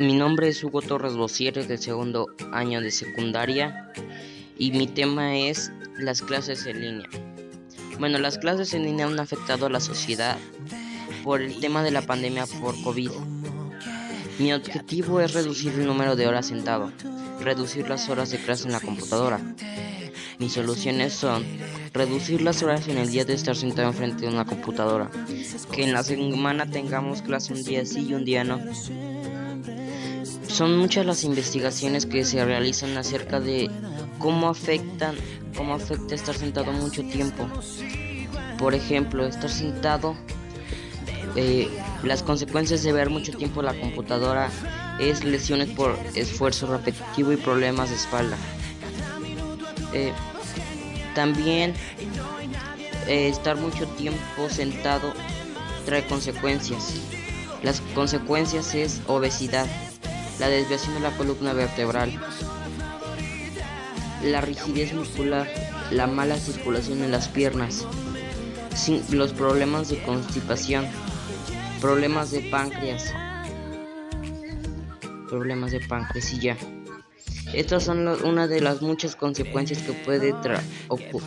mi nombre es Hugo Torres Bocieres del segundo año de secundaria y mi tema es las clases en línea. Bueno, las clases en línea han afectado a la sociedad por el tema de la pandemia por COVID. Mi objetivo es reducir el número de horas sentado, reducir las horas de clase en la computadora. Mis soluciones son reducir las horas en el día de estar sentado enfrente de una computadora, que en la semana tengamos clase un día sí y un día no. Son muchas las investigaciones que se realizan acerca de cómo afectan, cómo afecta estar sentado mucho tiempo. Por ejemplo, estar sentado eh, las consecuencias de ver mucho tiempo la computadora es lesiones por esfuerzo repetitivo y problemas de espalda. Eh, también eh, estar mucho tiempo sentado trae consecuencias. Las consecuencias es obesidad, la desviación de la columna vertebral, la rigidez muscular, la mala circulación en las piernas, los problemas de constipación, problemas de páncreas, problemas de páncreas y ya. Estas son una de las muchas consecuencias que puede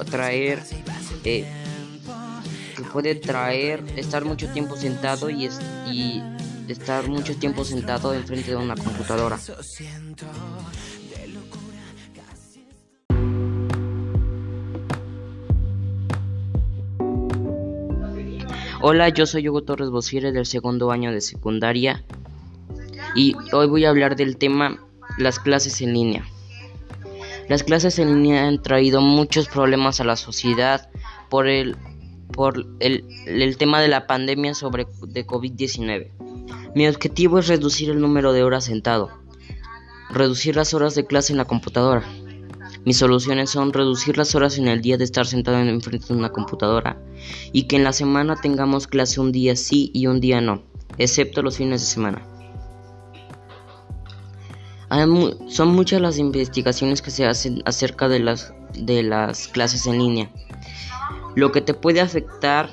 traer eh, que puede traer estar mucho tiempo sentado y, y estar mucho tiempo sentado enfrente de una computadora. Hola, yo soy Hugo Torres Bosiere del segundo año de secundaria y hoy voy a hablar del tema las clases en línea. Las clases en línea han traído muchos problemas a la sociedad por el, por el, el tema de la pandemia sobre de COVID-19. Mi objetivo es reducir el número de horas sentado, reducir las horas de clase en la computadora, mis soluciones son reducir las horas en el día de estar sentado en frente de una computadora y que en la semana tengamos clase un día sí y un día no, excepto los fines de semana. son muchas las investigaciones que se hacen acerca de las, de las clases en línea. Lo que te puede afectar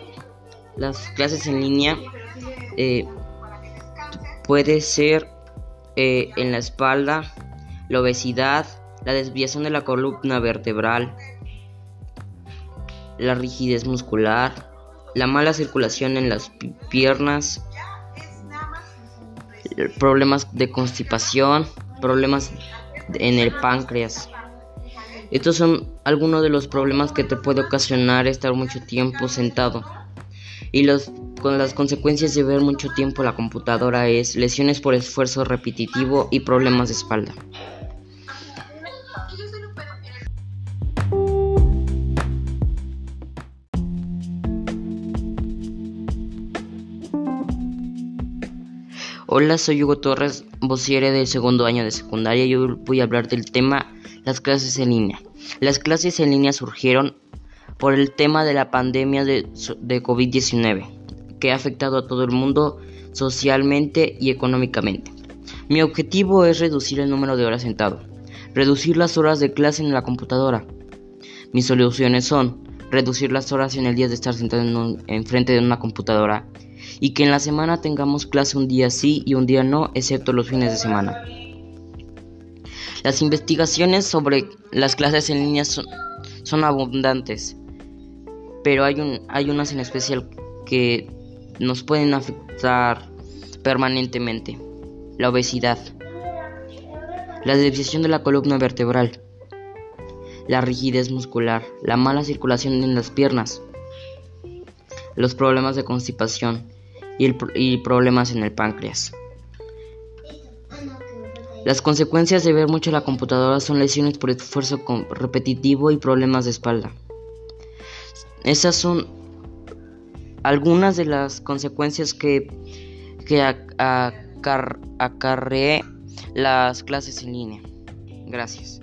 las clases en línea eh, puede ser eh, en la espalda, la obesidad, la desviación de la columna vertebral, la rigidez muscular, la mala circulación en las piernas, problemas de constipación, problemas en el páncreas. Estos son algunos de los problemas que te puede ocasionar estar mucho tiempo sentado. Y los, con las consecuencias de ver mucho tiempo la computadora es lesiones por esfuerzo repetitivo y problemas de espalda. Hola, soy Hugo Torres, vociere del segundo año de secundaria y hoy voy a hablar del tema las clases en línea. Las clases en línea surgieron por el tema de la pandemia de, de COVID-19 que ha afectado a todo el mundo socialmente y económicamente. Mi objetivo es reducir el número de horas sentado, reducir las horas de clase en la computadora. Mis soluciones son reducir las horas en el día de estar sentado en, en frente de una computadora y que en la semana tengamos clase un día sí y un día no, excepto los fines de semana. Las investigaciones sobre las clases en línea son abundantes, pero hay, un, hay unas en especial que nos pueden afectar permanentemente. La obesidad, la desviación de la columna vertebral, la rigidez muscular, la mala circulación en las piernas, los problemas de constipación, y, problemas en el páncreas. Las consecuencias de ver mucho la computadora son lesiones por esfuerzo repetitivo y problemas de espalda. Esas son algunas de las consecuencias que, que acarreé las clases en línea. Gracias.